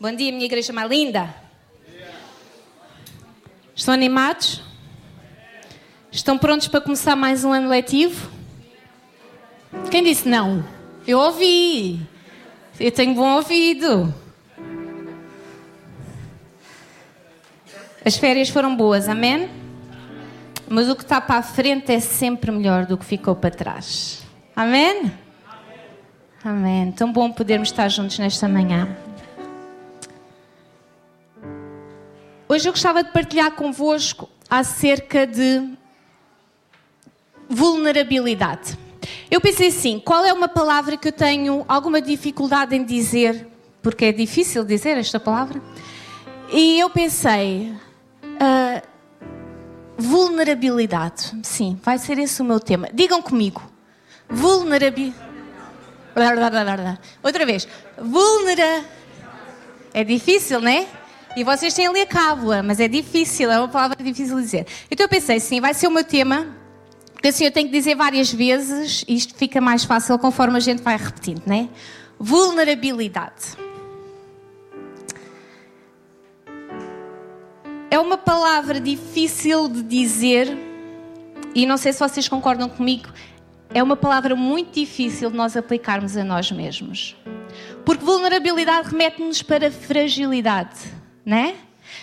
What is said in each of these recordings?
Bom dia, minha igreja mais linda. Estão animados? Estão prontos para começar mais um ano letivo? Quem disse não? Eu ouvi. Eu tenho bom ouvido. As férias foram boas, amém? Mas o que está para a frente é sempre melhor do que ficou para trás. Amém? Amém. Tão bom podermos estar juntos nesta manhã. Hoje eu gostava de partilhar convosco acerca de vulnerabilidade. Eu pensei assim: qual é uma palavra que eu tenho alguma dificuldade em dizer? Porque é difícil dizer esta palavra. E eu pensei: uh, vulnerabilidade. Sim, vai ser esse o meu tema. Digam comigo: vulnerabilidade. Outra vez: vulnera. É difícil, não é? E vocês têm ali a cábula, mas é difícil, é uma palavra difícil de dizer. Então eu pensei, sim, vai ser o meu tema, porque assim eu tenho que dizer várias vezes, e isto fica mais fácil conforme a gente vai repetindo, não é? Vulnerabilidade. É uma palavra difícil de dizer, e não sei se vocês concordam comigo, é uma palavra muito difícil de nós aplicarmos a nós mesmos. Porque vulnerabilidade remete-nos para fragilidade né?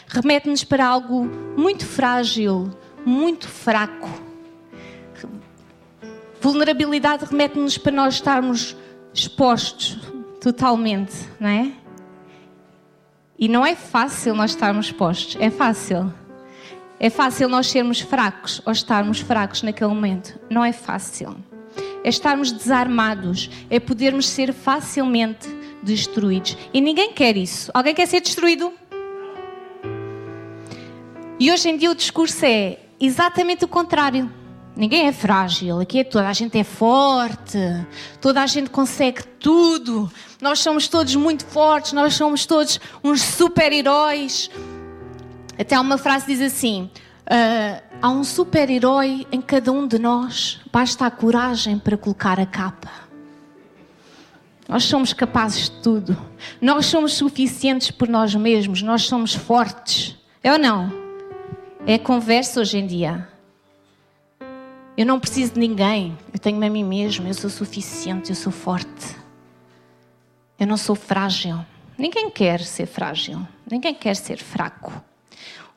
Remete-nos para algo muito frágil, muito fraco. Vulnerabilidade remete-nos para nós estarmos expostos totalmente, não é? E não é fácil nós estarmos expostos, é fácil. É fácil nós sermos fracos ou estarmos fracos naquele momento. Não é fácil. É estarmos desarmados, é podermos ser facilmente destruídos. E ninguém quer isso. Alguém quer ser destruído? E hoje em dia o discurso é exatamente o contrário. Ninguém é frágil, aqui é toda a gente é forte, toda a gente consegue tudo, nós somos todos muito fortes, nós somos todos uns super-heróis. Até uma frase diz assim: uh, há um super-herói em cada um de nós, basta a coragem para colocar a capa. Nós somos capazes de tudo, nós somos suficientes por nós mesmos, nós somos fortes, é ou não? É conversa hoje em dia. Eu não preciso de ninguém. Eu tenho-me a mim mesmo. Eu sou suficiente. Eu sou forte. Eu não sou frágil. Ninguém quer ser frágil. Ninguém quer ser fraco.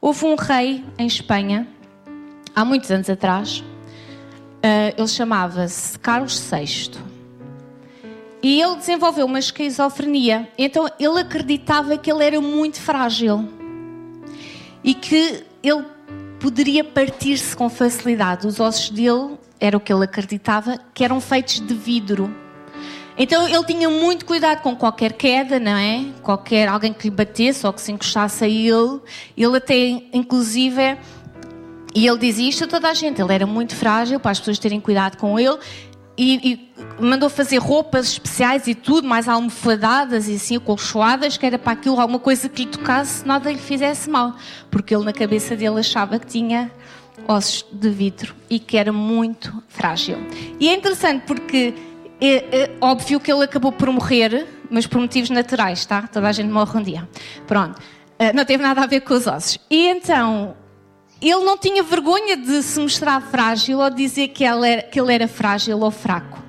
Houve um rei em Espanha, há muitos anos atrás. Uh, ele chamava-se Carlos VI. E ele desenvolveu uma esquizofrenia. Então ele acreditava que ele era muito frágil. E que ele poderia partir-se com facilidade. Os ossos dele, era o que ele acreditava, que eram feitos de vidro. Então ele tinha muito cuidado com qualquer queda, não é? Qualquer alguém que lhe batesse ou que se encostasse a ele. Ele até, inclusive, e ele dizia isto a toda a gente. Ele era muito frágil para as pessoas terem cuidado com ele e, e, mandou fazer roupas especiais e tudo, mais almofadadas e assim, acolchoadas, que era para aquilo, alguma coisa que lhe tocasse, nada lhe fizesse mal. Porque ele, na cabeça dele, achava que tinha ossos de vidro e que era muito frágil. E é interessante porque é, é óbvio que ele acabou por morrer, mas por motivos naturais, tá? Toda a gente morre um dia. Pronto. Uh, não teve nada a ver com os ossos. E então, ele não tinha vergonha de se mostrar frágil ou dizer que ele era, que ele era frágil ou fraco.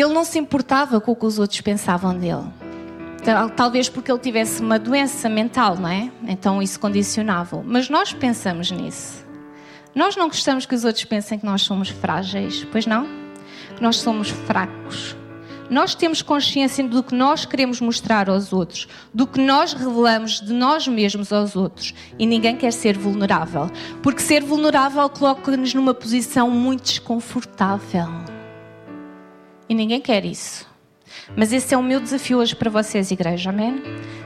Ele não se importava com o que os outros pensavam dele. Talvez porque ele tivesse uma doença mental, não é? Então isso condicionava. Mas nós pensamos nisso. Nós não gostamos que os outros pensem que nós somos frágeis, pois não? Que nós somos fracos. Nós temos consciência do que nós queremos mostrar aos outros, do que nós revelamos de nós mesmos aos outros. E ninguém quer ser vulnerável. Porque ser vulnerável coloca-nos numa posição muito desconfortável. E ninguém quer isso. Mas esse é o meu desafio hoje para vocês, igreja, amém?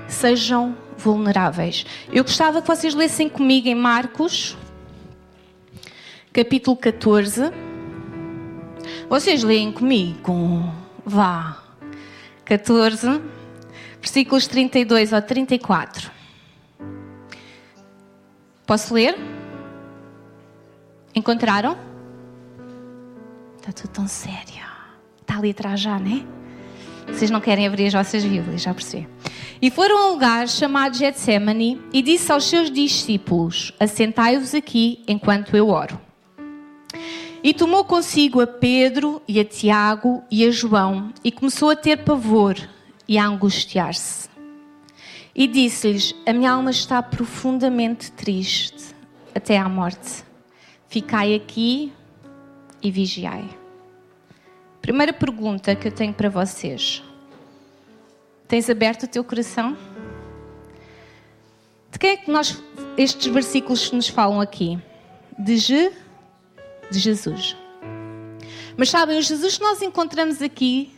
Sejam vulneráveis. Eu gostava que vocês lessem comigo em Marcos, capítulo 14. Vocês leem comigo. Vá. 14, versículos 32 ao 34. Posso ler? Encontraram? Está tudo tão sério. Está ali atrás já, né? Vocês não querem abrir as vossas Bíblias, já percebi. E foram a um lugar chamado Getsemane e disse aos seus discípulos: Assentai-vos aqui enquanto eu oro. E tomou consigo a Pedro e a Tiago e a João e começou a ter pavor e a angustiar-se. E disse-lhes: A minha alma está profundamente triste até à morte. Ficai aqui e vigiai. Primeira pergunta que eu tenho para vocês: Tens aberto o teu coração? De quem é que nós, estes versículos nos falam aqui? De Je de Jesus. Mas sabem, o Jesus que nós encontramos aqui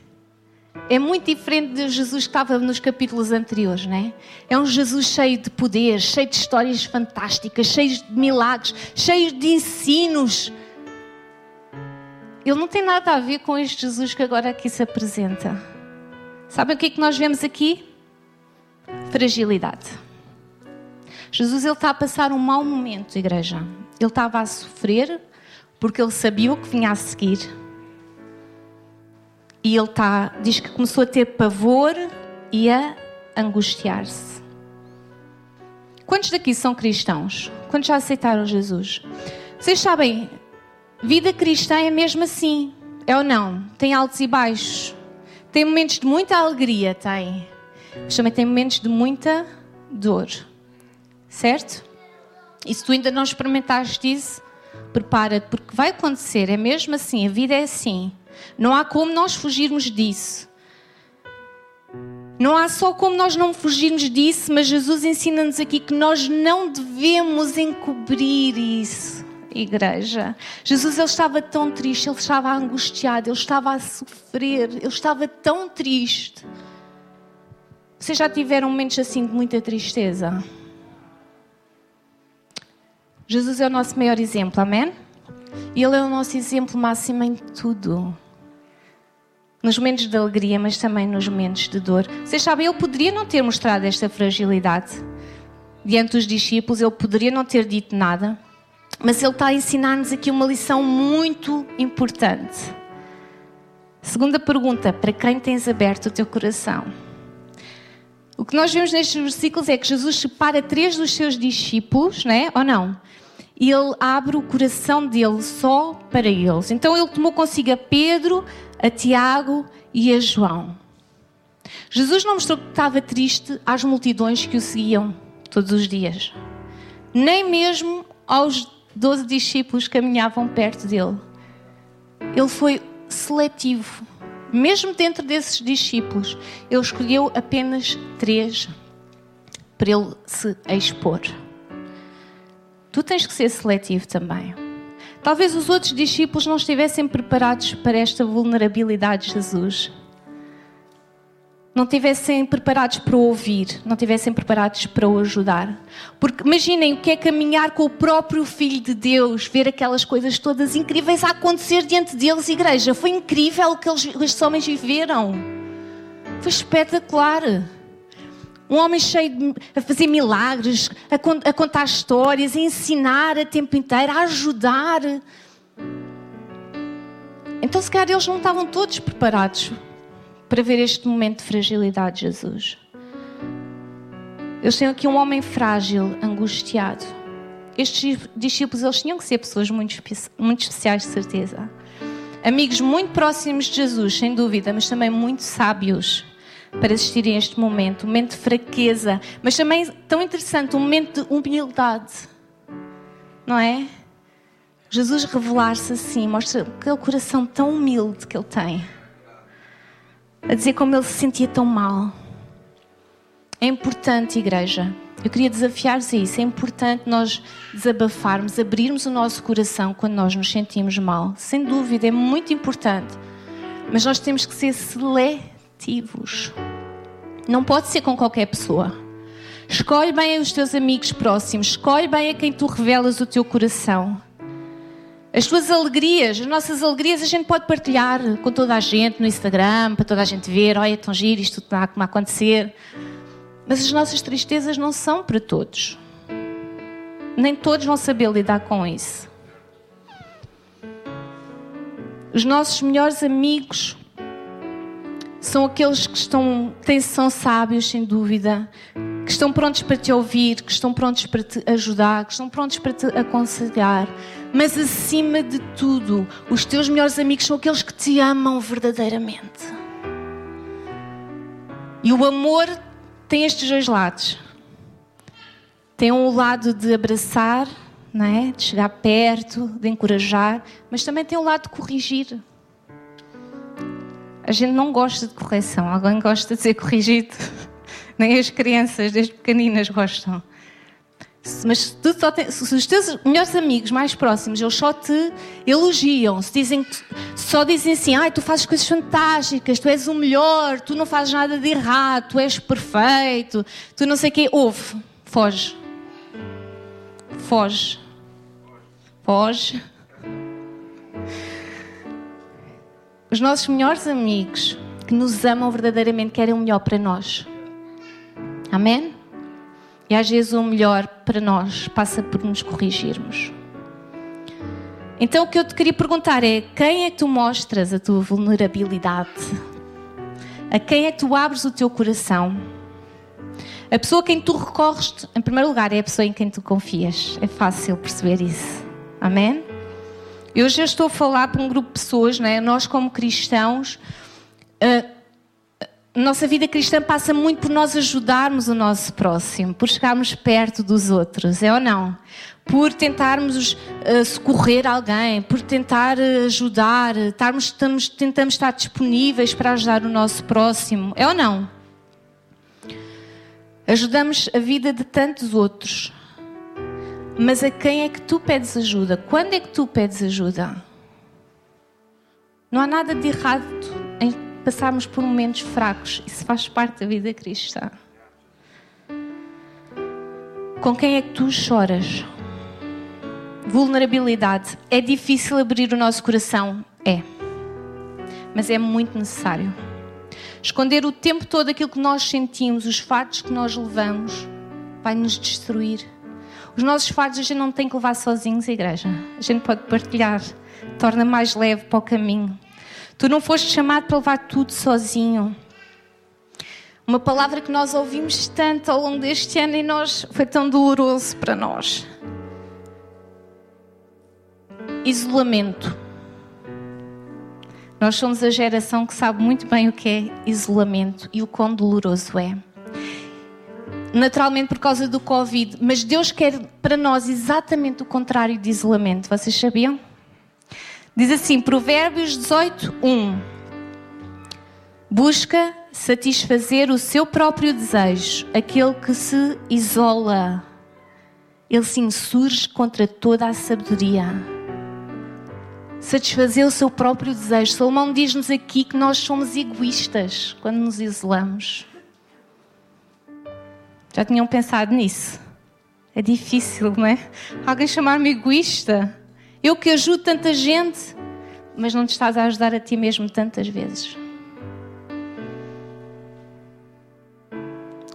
é muito diferente do Jesus que estava nos capítulos anteriores, não é? É um Jesus cheio de poder, cheio de histórias fantásticas, cheio de milagres, cheio de ensinos. Ele não tem nada a ver com este Jesus que agora aqui se apresenta. Sabem o que é que nós vemos aqui? Fragilidade. Jesus ele está a passar um mau momento, igreja. Ele estava a sofrer, porque ele sabia o que vinha a seguir. E ele tá, diz que começou a ter pavor e a angustiar-se. Quantos daqui são cristãos? Quantos já aceitaram Jesus? Vocês sabem, vida cristã é mesmo assim, é ou não? Tem altos e baixos. Tem momentos de muita alegria, tem. Mas também tem momentos de muita dor. Certo? E se tu ainda não experimentaste isso, prepara-te, porque vai acontecer, é mesmo assim, a vida é assim. Não há como nós fugirmos disso. Não há só como nós não fugirmos disso, mas Jesus ensina-nos aqui que nós não devemos encobrir isso, igreja. Jesus ele estava tão triste, ele estava angustiado, ele estava a sofrer, ele estava tão triste. Vocês já tiveram momentos assim de muita tristeza? Jesus é o nosso maior exemplo, amém? E Ele é o nosso exemplo máximo em tudo. Nos momentos de alegria, mas também nos momentos de dor. Vocês sabem, Ele poderia não ter mostrado esta fragilidade diante dos discípulos, Ele poderia não ter dito nada, mas Ele está a ensinar-nos aqui uma lição muito importante. Segunda pergunta: para quem tens aberto o teu coração? O que nós vemos nestes versículos é que Jesus separa três dos seus discípulos, né? ou não? E ele abre o coração dele só para eles. Então ele tomou consigo a Pedro, a Tiago e a João. Jesus não mostrou que estava triste às multidões que o seguiam todos os dias, nem mesmo aos doze discípulos caminhavam perto dele. Ele foi seletivo mesmo dentro desses discípulos, ele escolheu apenas três para ele se expor. Tu tens que ser seletivo também. Talvez os outros discípulos não estivessem preparados para esta vulnerabilidade de Jesus não estivessem preparados para ouvir, não estivessem preparados para o ajudar. Porque imaginem o que é caminhar com o próprio Filho de Deus, ver aquelas coisas todas incríveis a acontecer diante deles, igreja. Foi incrível o que eles, estes homens viveram. Foi espetacular. Um homem cheio de a fazer milagres, a, a contar histórias, a ensinar a tempo inteiro, a ajudar. Então, se calhar, eles não estavam todos preparados para ver este momento de fragilidade de Jesus. Eles têm aqui um homem frágil, angustiado. Estes discípulos eles tinham que ser pessoas muito, muito especiais, de certeza. Amigos muito próximos de Jesus, sem dúvida, mas também muito sábios para assistirem a este momento, um momento de fraqueza, mas também tão interessante, um momento de humildade. Não é? Jesus revelar-se assim, mostra aquele coração tão humilde que ele tem a dizer como ele se sentia tão mal. É importante, igreja. Eu queria desafiar-vos a isso. É importante nós desabafarmos, abrirmos o nosso coração quando nós nos sentimos mal. Sem dúvida, é muito importante. Mas nós temos que ser seletivos. Não pode ser com qualquer pessoa. Escolhe bem os teus amigos próximos. Escolhe bem a quem tu revelas o teu coração. As tuas alegrias, as nossas alegrias, a gente pode partilhar com toda a gente no Instagram, para toda a gente ver, olha, tão giro, isto está a acontecer. Mas as nossas tristezas não são para todos. Nem todos vão saber lidar com isso. Os nossos melhores amigos são aqueles que estão, que são sábios, sem dúvida, que estão prontos para te ouvir, que estão prontos para te ajudar, que estão prontos para te aconselhar. Mas acima de tudo, os teus melhores amigos são aqueles que te amam verdadeiramente. E o amor tem estes dois lados. Tem um lado de abraçar, não é? de chegar perto, de encorajar, mas também tem o um lado de corrigir. A gente não gosta de correção. Alguém gosta de ser corrigido? Nem as crianças, desde pequeninas, gostam. Mas se, tu só tem, se os teus melhores amigos mais próximos, eles só te elogiam, se dizem, só dizem assim, ai, tu fazes coisas fantásticas, tu és o melhor, tu não fazes nada de errado, tu és perfeito, tu não sei o quê, ouve, foge. Foge. Foge. Os nossos melhores amigos que nos amam verdadeiramente querem o melhor para nós. Amém? E às vezes o melhor para nós passa por nos corrigirmos. Então o que eu te queria perguntar é: quem é que tu mostras a tua vulnerabilidade? A quem é que tu abres o teu coração? A pessoa a quem tu recorres, em primeiro lugar, é a pessoa em quem tu confias. É fácil perceber isso. Amém? Eu já estou a falar para um grupo de pessoas, não é? nós como cristãos, a nossa vida cristã passa muito por nós ajudarmos o nosso próximo, por chegarmos perto dos outros, é ou não? Por tentarmos uh, socorrer alguém, por tentar uh, ajudar, estarmos, estamos, tentamos estar disponíveis para ajudar o nosso próximo, é ou não? Ajudamos a vida de tantos outros. Mas a quem é que tu pedes ajuda? Quando é que tu pedes ajuda? Não há nada de errado em passarmos por momentos fracos. Isso faz parte da vida cristã. Com quem é que tu choras? Vulnerabilidade. É difícil abrir o nosso coração? É. Mas é muito necessário. Esconder o tempo todo aquilo que nós sentimos, os fatos que nós levamos, vai nos destruir. Os nossos fardos a gente não tem que levar sozinhos à igreja. A gente pode partilhar. Torna mais leve para o caminho. Tu não foste chamado para levar tudo sozinho. Uma palavra que nós ouvimos tanto ao longo deste ano e nós foi tão doloroso para nós. Isolamento. Nós somos a geração que sabe muito bem o que é isolamento e o quão doloroso é naturalmente por causa do Covid, mas Deus quer para nós exatamente o contrário de isolamento. Vocês sabiam? Diz assim, Provérbios 18, 1. Busca satisfazer o seu próprio desejo, aquele que se isola. Ele se insurge contra toda a sabedoria. Satisfazer o seu próprio desejo. Salomão diz-nos aqui que nós somos egoístas quando nos isolamos. Já tinham pensado nisso? É difícil, não é? Alguém chamar-me egoísta? Eu que ajudo tanta gente, mas não te estás a ajudar a ti mesmo tantas vezes.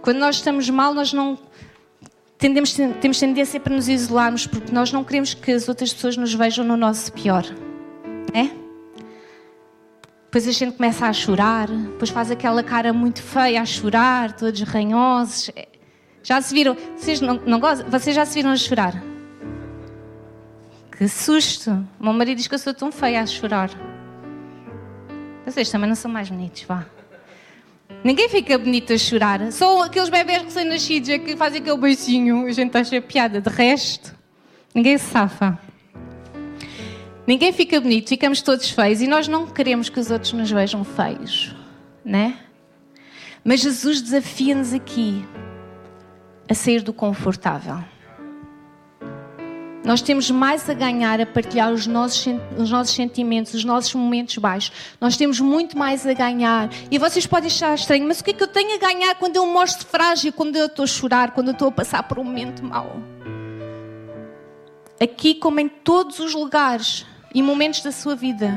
Quando nós estamos mal, nós não tendemos, temos tendência para nos isolarmos porque nós não queremos que as outras pessoas nos vejam no nosso pior. É? Depois a gente começa a chorar, depois faz aquela cara muito feia a chorar, todos ranhosos. Já se viram? Vocês não, não gostam? Vocês já se viram a chorar? Que susto! O meu marido diz que eu sou tão feia a chorar. Vocês também não são mais bonitos, vá. Ninguém fica bonito a chorar. Só aqueles bebés recém-nascidos é que fazem aquele beicinho. A gente acha piada. De resto, ninguém se safa. Ninguém fica bonito, ficamos todos feios e nós não queremos que os outros nos vejam feios, né? Mas Jesus desafia-nos aqui a sair do confortável. Nós temos mais a ganhar a partilhar os nossos, os nossos sentimentos, os nossos momentos baixos. Nós temos muito mais a ganhar. E vocês podem achar estranho, mas o que é que eu tenho a ganhar quando eu mostro frágil, quando eu estou a chorar, quando eu estou a passar por um momento mau? Aqui, como em todos os lugares e momentos da sua vida,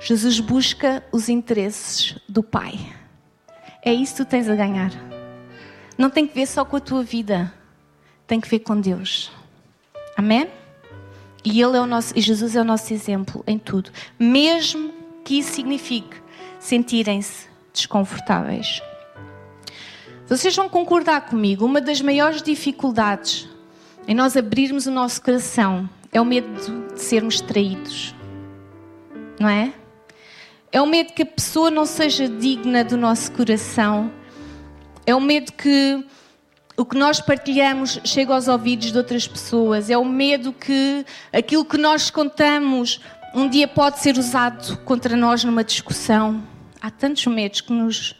Jesus busca os interesses do Pai. É isso que tu tens a ganhar não tem que ver só com a tua vida, tem que ver com Deus. Amém? E Ele é o nosso, Jesus é o nosso exemplo em tudo. Mesmo que isso signifique sentirem-se desconfortáveis. Vocês vão concordar comigo, uma das maiores dificuldades em nós abrirmos o nosso coração é o medo de sermos traídos. Não é? É o medo que a pessoa não seja digna do nosso coração. É o medo que o que nós partilhamos chega aos ouvidos de outras pessoas. É o medo que aquilo que nós contamos um dia pode ser usado contra nós numa discussão. Há tantos medos que nos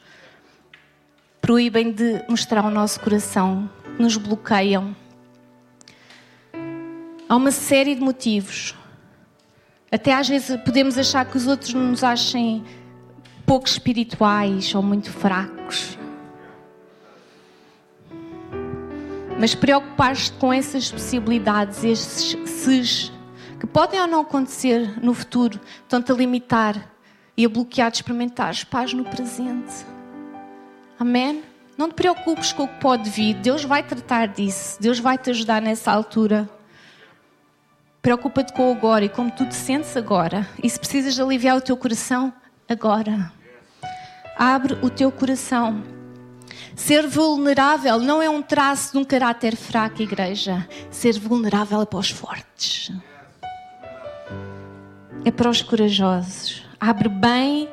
proíbem de mostrar o nosso coração, nos bloqueiam. Há uma série de motivos. Até às vezes podemos achar que os outros nos achem pouco espirituais ou muito fracos. Mas preocupar-te com essas possibilidades, esses que podem ou não acontecer no futuro, estão-te a limitar e a bloquear de experimentar paz no presente. Amém? Não te preocupes com o que pode vir, Deus vai tratar disso, Deus vai te ajudar nessa altura. Preocupa-te com o agora e como tu te sentes agora. E se precisas aliviar o teu coração, agora. Abre o teu coração. Ser vulnerável não é um traço de um caráter fraco, igreja. Ser vulnerável é para os fortes. É para os corajosos. Abre bem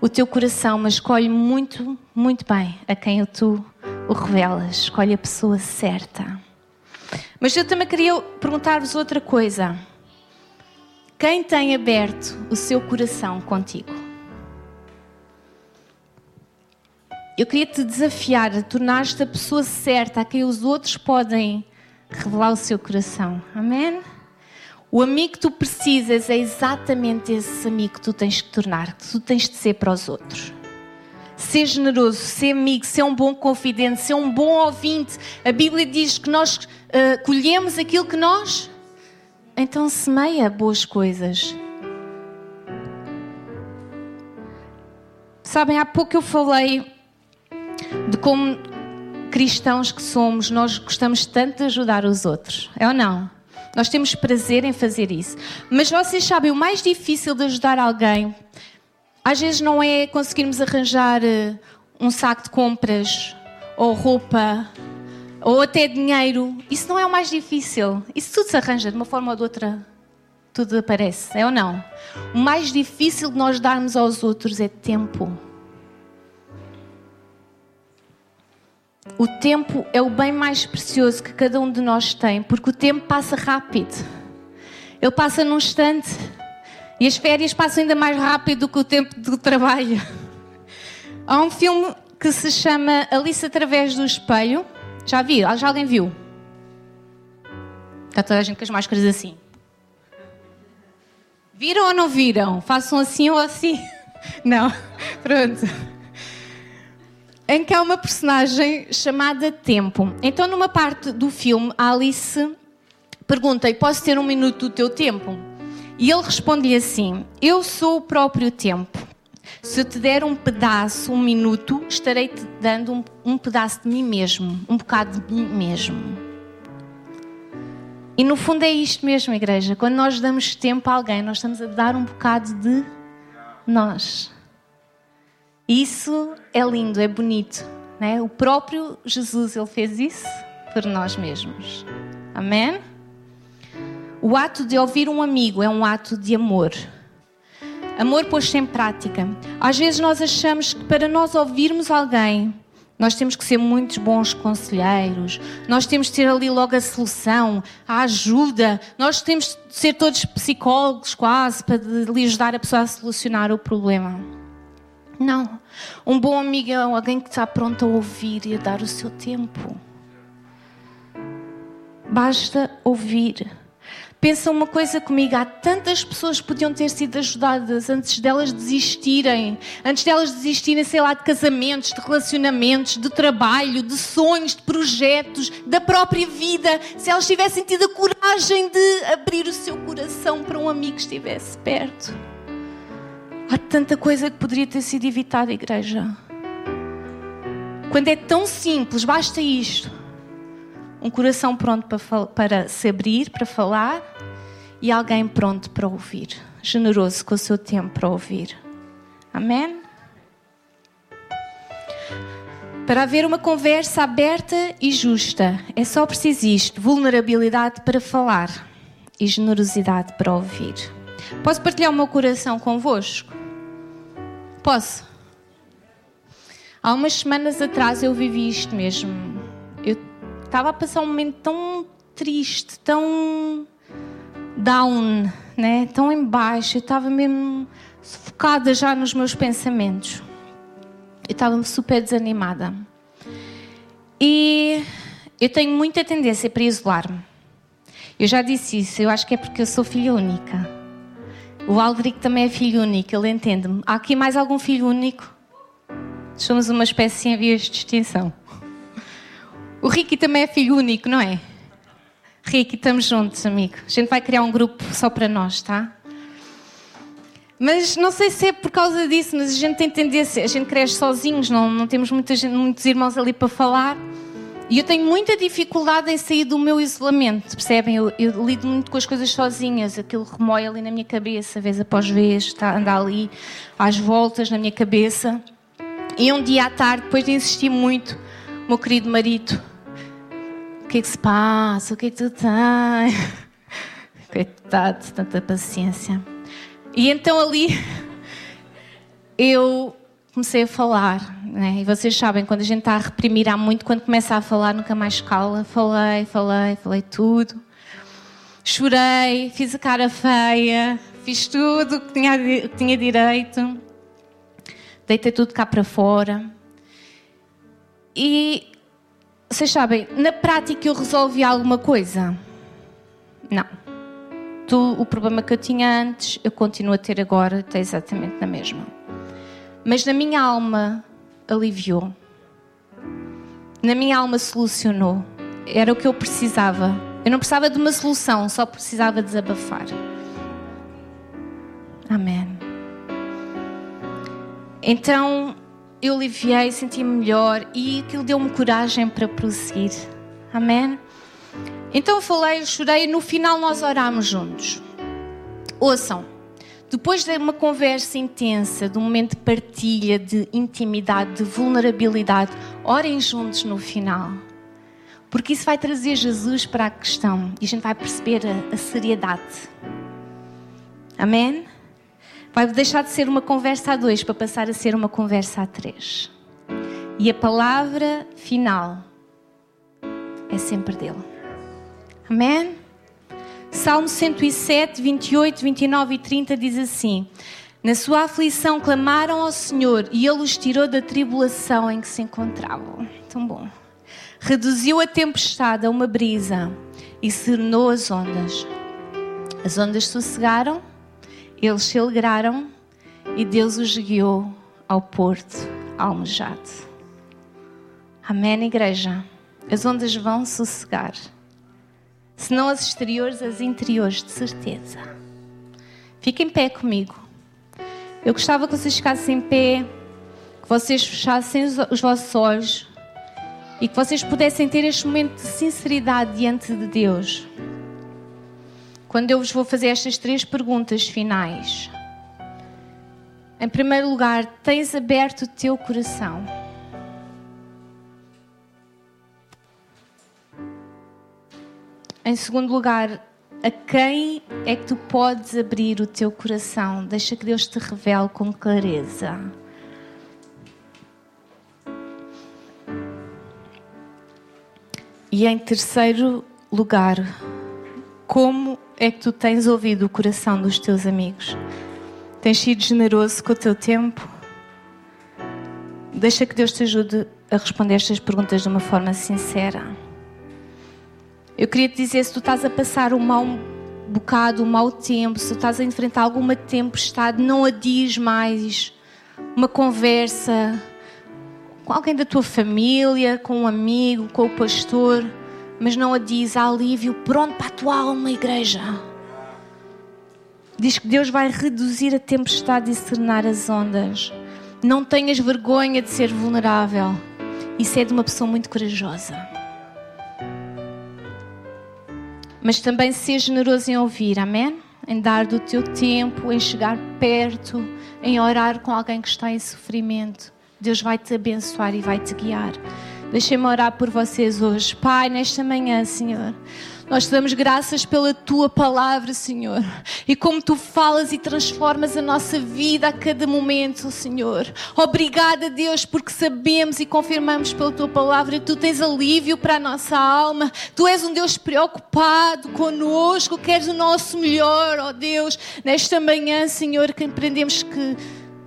o teu coração, mas escolhe muito, muito bem a quem tu o revelas. Escolhe a pessoa certa. Mas eu também queria perguntar-vos outra coisa. Quem tem aberto o seu coração contigo? Eu queria te desafiar a tornar-te a pessoa certa a quem os outros podem revelar o seu coração. Amém? O amigo que tu precisas é exatamente esse amigo que tu tens que tornar, que tu tens de ser para os outros. Ser generoso, ser amigo, ser um bom confidente, ser um bom ouvinte. A Bíblia diz que nós uh, colhemos aquilo que nós. Então semeia boas coisas. Sabem, há pouco eu falei de como cristãos que somos, nós gostamos tanto de ajudar os outros. É ou não? Nós temos prazer em fazer isso. Mas vocês sabem, o mais difícil de ajudar alguém, às vezes não é conseguirmos arranjar eh, um saco de compras, ou roupa, ou até dinheiro. Isso não é o mais difícil. Isso tudo se arranja de uma forma ou de outra. Tudo aparece, é ou não? O mais difícil de nós darmos aos outros é tempo. O tempo é o bem mais precioso que cada um de nós tem, porque o tempo passa rápido. Ele passa num instante. E as férias passam ainda mais rápido do que o tempo do trabalho. Há um filme que se chama Alice através do espelho. Já viram? Já alguém viu? Está toda a gente com as máscaras assim. Viram ou não viram? Façam assim ou assim? Não. Pronto em que há uma personagem chamada Tempo. Então, numa parte do filme, Alice pergunta: Posso ter um minuto do teu tempo? E ele responde-lhe assim: Eu sou o próprio tempo. Se eu te der um pedaço, um minuto, estarei-te dando um, um, pedaço de mim mesmo, um bocado de mim mesmo. E no fundo é isto mesmo, igreja. Quando nós damos tempo a alguém, nós estamos a dar um bocado de nós. Isso é lindo, é bonito. Né? O próprio Jesus ele fez isso por nós mesmos. Amém? O ato de ouvir um amigo é um ato de amor. Amor posto em prática. Às vezes nós achamos que para nós ouvirmos alguém, nós temos que ser muitos bons conselheiros, nós temos que ter ali logo a solução, a ajuda, nós temos de ser todos psicólogos quase para lhe ajudar a pessoa a solucionar o problema. Não. Um bom amigo é alguém que está pronto a ouvir e a dar o seu tempo. Basta ouvir. Pensa uma coisa comigo: há tantas pessoas que podiam ter sido ajudadas antes delas desistirem, antes delas desistirem, sei lá, de casamentos, de relacionamentos, de trabalho, de sonhos, de projetos, da própria vida, se elas tivessem tido a coragem de abrir o seu coração para um amigo que estivesse perto. Há tanta coisa que poderia ter sido evitada, igreja. Quando é tão simples, basta isto: um coração pronto para, para se abrir, para falar, e alguém pronto para ouvir, generoso com o seu tempo para ouvir. Amém? Para haver uma conversa aberta e justa, é só preciso isto: vulnerabilidade para falar e generosidade para ouvir. Posso partilhar o meu coração convosco? Posso? Há umas semanas atrás eu vivi isto mesmo. Eu estava a passar um momento tão triste, tão down, né? tão embaixo. Eu estava mesmo sufocada já nos meus pensamentos. Eu estava super desanimada. E eu tenho muita tendência para isolar-me. Eu já disse isso, eu acho que é porque eu sou filha única. O Aldric também é filho único, ele entende-me. Há aqui mais algum filho único? Somos uma espécie em vias de extinção. O Ricky também é filho único, não é? Ricky, estamos juntos, amigo. A gente vai criar um grupo só para nós, tá? Mas não sei se é por causa disso, mas a gente tem tendência, a gente cresce sozinhos, não, não temos muita gente, muitos irmãos ali para falar. E eu tenho muita dificuldade em sair do meu isolamento, percebem? Eu, eu lido muito com as coisas sozinhas, aquilo remói ali na minha cabeça, vez após vez, está anda ali às voltas na minha cabeça. E um dia à tarde, depois de insistir muito, meu querido marido, o que é que se passa? O que é que tu tens? Coitado, tanta paciência. E então ali eu comecei a falar, né? e vocês sabem, quando a gente está a reprimir há muito, quando começa a falar nunca mais cala. Falei, falei, falei tudo. Chorei, fiz a cara feia, fiz tudo que tinha, que tinha direito. Deitei tudo cá para fora. E vocês sabem, na prática eu resolvi alguma coisa? Não tu, o problema que eu tinha antes, eu continuo a ter agora, está exatamente na mesma. Mas na minha alma aliviou. Na minha alma solucionou. Era o que eu precisava. Eu não precisava de uma solução, só precisava desabafar. Amém. Então eu aliviei, senti-me melhor e aquilo deu-me coragem para prosseguir. Amém. Então falei, chorei no final nós orámos juntos. Ouçam, depois de uma conversa intensa, de um momento de partilha, de intimidade, de vulnerabilidade, orem juntos no final. Porque isso vai trazer Jesus para a questão e a gente vai perceber a, a seriedade. Amém? Vai deixar de ser uma conversa a dois para passar a ser uma conversa a três. E a palavra final é sempre dele. Amém? Salmo 107, 28, 29 e 30 diz assim: Na sua aflição clamaram ao Senhor e Ele os tirou da tribulação em que se encontravam. Tão bom. Reduziu a tempestade a uma brisa e serenou as ondas. As ondas sossegaram, eles se alegraram e Deus os guiou ao porto almejado. Amém, igreja? As ondas vão sossegar se não as exteriores, as interiores, de certeza. Fiquem em pé comigo. Eu gostava que vocês ficassem em pé, que vocês fechassem os, os vossos olhos e que vocês pudessem ter este momento de sinceridade diante de Deus. Quando eu vos vou fazer estas três perguntas finais. Em primeiro lugar, tens aberto o teu coração? Em segundo lugar, a quem é que tu podes abrir o teu coração? Deixa que Deus te revele com clareza. E em terceiro lugar, como é que tu tens ouvido o coração dos teus amigos? Tens sido generoso com o teu tempo? Deixa que Deus te ajude a responder estas perguntas de uma forma sincera. Eu queria te dizer: se tu estás a passar um mau bocado, um mau tempo, se tu estás a enfrentar alguma tempestade, não adies mais uma conversa com alguém da tua família, com um amigo, com o pastor, mas não adies há alívio pronto para a tua alma, igreja. Diz que Deus vai reduzir a tempestade e serenar as ondas. Não tenhas vergonha de ser vulnerável. Isso é de uma pessoa muito corajosa mas também ser generoso em ouvir, amém? Em dar do teu tempo, em chegar perto, em orar com alguém que está em sofrimento. Deus vai te abençoar e vai te guiar. Deixem-me orar por vocês hoje. Pai, nesta manhã, Senhor. Nós te damos graças pela tua palavra, Senhor. E como tu falas e transformas a nossa vida a cada momento, Senhor. Obrigada, Deus, porque sabemos e confirmamos pela tua palavra que tu tens alívio para a nossa alma. Tu és um Deus preocupado conosco, queres o nosso melhor, ó Deus. Nesta manhã, Senhor, que aprendemos que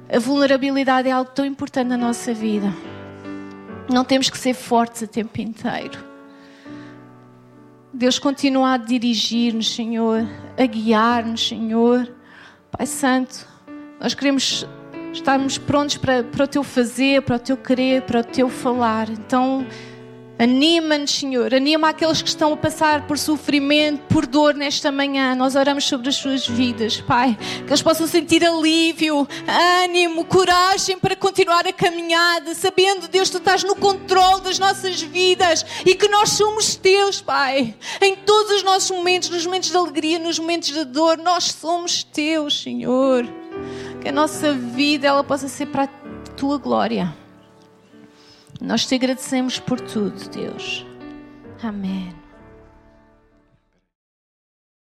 a vulnerabilidade é algo tão importante na nossa vida. Não temos que ser fortes o tempo inteiro. Deus continua a dirigir-nos, Senhor, a guiar-nos, Senhor. Pai Santo, nós queremos estarmos prontos para, para o teu fazer, para o teu querer, para o teu falar. Então, Anima-nos, Senhor. Anima aqueles que estão a passar por sofrimento, por dor nesta manhã. Nós oramos sobre as suas vidas, Pai. Que eles possam sentir alívio, ânimo, coragem para continuar a caminhada, sabendo, Deus, tu estás no controle das nossas vidas e que nós somos teus, Pai. Em todos os nossos momentos, nos momentos de alegria, nos momentos de dor, nós somos teus, Senhor. Que a nossa vida ela possa ser para a tua glória. Nós te agradecemos por tudo, Deus. Amém.